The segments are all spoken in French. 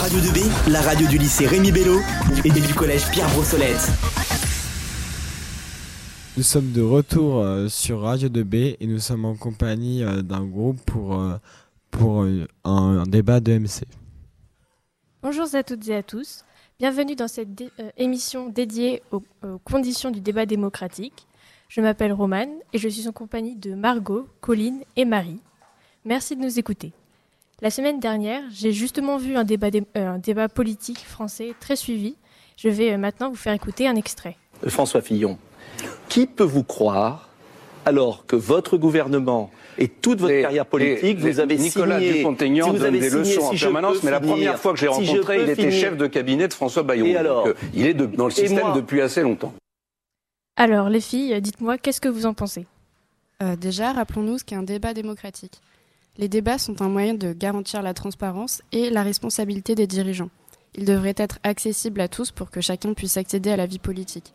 Radio 2B, la radio du lycée Rémi Bello et du collège Pierre Brossolette. Nous sommes de retour euh, sur Radio 2B et nous sommes en compagnie euh, d'un groupe pour, euh, pour un, un débat de MC. Bonjour à toutes et à tous. Bienvenue dans cette dé- euh, émission dédiée aux, aux conditions du débat démocratique. Je m'appelle Romane et je suis en compagnie de Margot, Colline et Marie. Merci de nous écouter. La semaine dernière, j'ai justement vu un débat, dé- euh, un débat politique français très suivi. Je vais euh, maintenant vous faire écouter un extrait. François Fillon, qui peut vous croire alors que votre gouvernement et toute votre Les- carrière politique, les- vous avez Nicolas signé, Dupont-Aignan si vous donne avez des signé, leçons en si je permanence, mais la première fois que j'ai rencontré, il était finir. chef de cabinet de François Bayrou. Et Donc, alors euh, il est de- dans le système moi depuis assez longtemps. Alors, les filles, dites-moi, qu'est-ce que vous en pensez? Euh, déjà, rappelons-nous ce qu'est un débat démocratique. Les débats sont un moyen de garantir la transparence et la responsabilité des dirigeants. Ils devraient être accessibles à tous pour que chacun puisse accéder à la vie politique.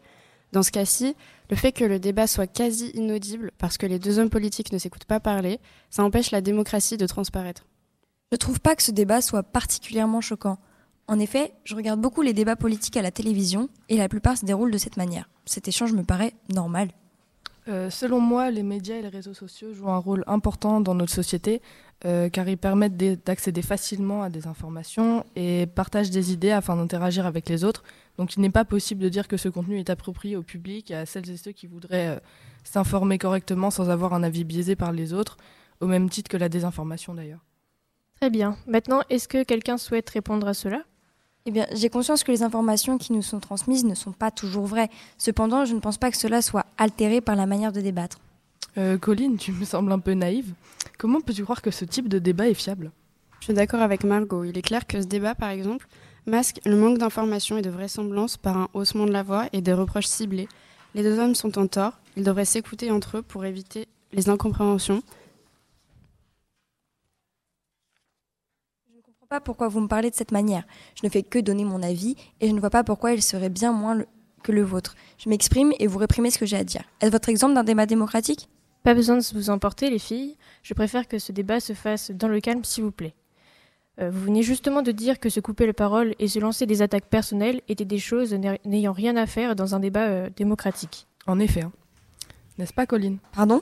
Dans ce cas-ci, le fait que le débat soit quasi inaudible parce que les deux hommes politiques ne s'écoutent pas parler, ça empêche la démocratie de transparaître. Je trouve pas que ce débat soit particulièrement choquant. En effet, je regarde beaucoup les débats politiques à la télévision et la plupart se déroulent de cette manière. Cet échange me paraît normal. Euh, selon moi, les médias et les réseaux sociaux jouent un rôle important dans notre société euh, car ils permettent d'e- d'accéder facilement à des informations et partagent des idées afin d'interagir avec les autres. Donc il n'est pas possible de dire que ce contenu est approprié au public à celles et ceux qui voudraient euh, s'informer correctement sans avoir un avis biaisé par les autres, au même titre que la désinformation d'ailleurs. Très bien. Maintenant, est-ce que quelqu'un souhaite répondre à cela? Eh bien, j'ai conscience que les informations qui nous sont transmises ne sont pas toujours vraies. Cependant, je ne pense pas que cela soit altéré par la manière de débattre. Euh, Colline, tu me sembles un peu naïve. Comment peux-tu croire que ce type de débat est fiable? Je suis d'accord avec Margot. Il est clair que ce débat, par exemple, masque le manque d'informations et de vraisemblance par un haussement de la voix et des reproches ciblés. Les deux hommes sont en tort. Ils devraient s'écouter entre eux pour éviter les incompréhensions. Je ne comprends pas pourquoi vous me parlez de cette manière. Je ne fais que donner mon avis et je ne vois pas pourquoi il serait bien moins le- que le vôtre. Je m'exprime et vous réprimez ce que j'ai à dire. Est-ce votre exemple d'un débat démocratique? Pas besoin de vous emporter, les filles. Je préfère que ce débat se fasse dans le calme, s'il vous plaît. Euh, vous venez justement de dire que se couper la parole et se lancer des attaques personnelles étaient des choses n'a- n'ayant rien à faire dans un débat euh, démocratique. En effet. hein. N'est-ce pas, Colline? Pardon?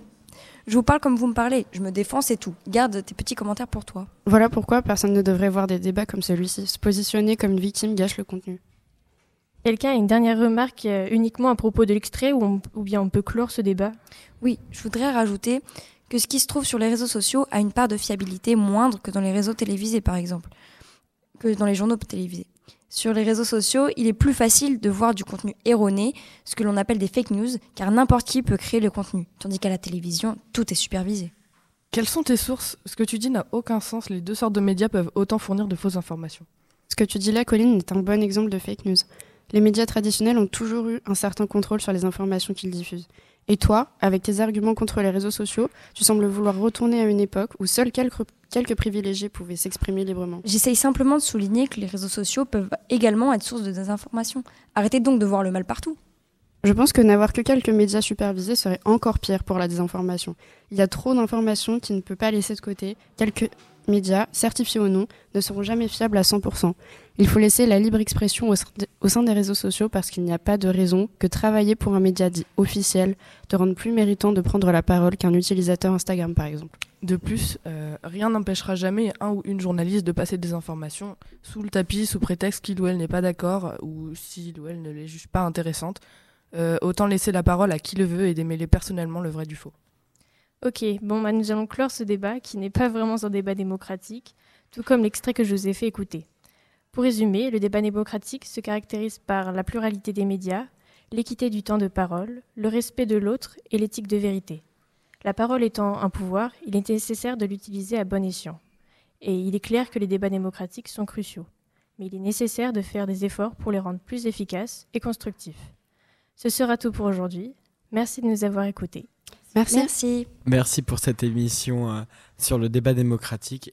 Je vous parle comme vous me parlez. Je me défends, c'est tout. Garde tes petits commentaires pour toi. Voilà pourquoi personne ne devrait voir des débats comme celui-ci. Se positionner comme une victime gâche le contenu. Quelqu'un a une dernière remarque euh, uniquement à propos de l'extrait ou, on- ou bien on peut clore ce débat? Oui, je voudrais rajouter que ce qui se trouve sur les réseaux sociaux a une part de fiabilité moindre que dans les réseaux télévisés, par exemple, que dans les journaux télévisés. Sur les réseaux sociaux, il est plus facile de voir du contenu erroné, ce que l'on appelle des fake news, car n'importe qui peut créer le contenu, tandis qu'à la télévision, tout est supervisé. Quelles sont tes sources? Ce que tu dis n'a aucun sens. Les deux sortes de médias peuvent autant fournir de fausses informations. Ce que tu dis là, Colline, est un bon exemple de fake news. Les médias traditionnels ont toujours eu un certain contrôle sur les informations qu'ils diffusent. Et toi, avec tes arguments contre les réseaux sociaux, tu sembles vouloir retourner à une époque où seuls quelques, quelques privilégiés pouvaient s'exprimer librement. J'essaye simplement de souligner que les réseaux sociaux peuvent également être source de désinformation. Arrêtez donc de voir le mal partout. Je pense que n'avoir que quelques médias supervisés serait encore pire pour la désinformation. Il y a trop d'informations qui ne peut pas laisser de côté. Quelques médias, certifiés ou non, ne seront jamais fiables à 100%. Il faut laisser la libre expression au sein des réseaux sociaux parce qu'il n'y a pas de raison que travailler pour un média dit officiel te rende plus méritant de prendre la parole qu'un utilisateur Instagram par exemple. De plus, euh, rien n'empêchera jamais un ou une journaliste de passer des informations sous le tapis sous prétexte qu'il ou elle n'est pas d'accord ou s'il ou elle ne les juge pas intéressantes. Euh, autant laisser la parole à qui le veut et démêler personnellement le vrai du faux. Ok, bon, bah, nous allons clore ce débat qui n'est pas vraiment un débat démocratique, tout comme l'extrait que je vous ai fait écouter. Pour résumer, le débat démocratique se caractérise par la pluralité des médias, l'équité du temps de parole, le respect de l'autre et l'éthique de vérité. La parole étant un pouvoir, il est nécessaire de l'utiliser à bon escient. Et il est clair que les débats démocratiques sont cruciaux. Mais il est nécessaire de faire des efforts pour les rendre plus efficaces et constructifs. Ce sera tout pour aujourd'hui. Merci de nous avoir écoutés. Merci. Merci. Merci pour cette émission euh, sur le débat démocratique.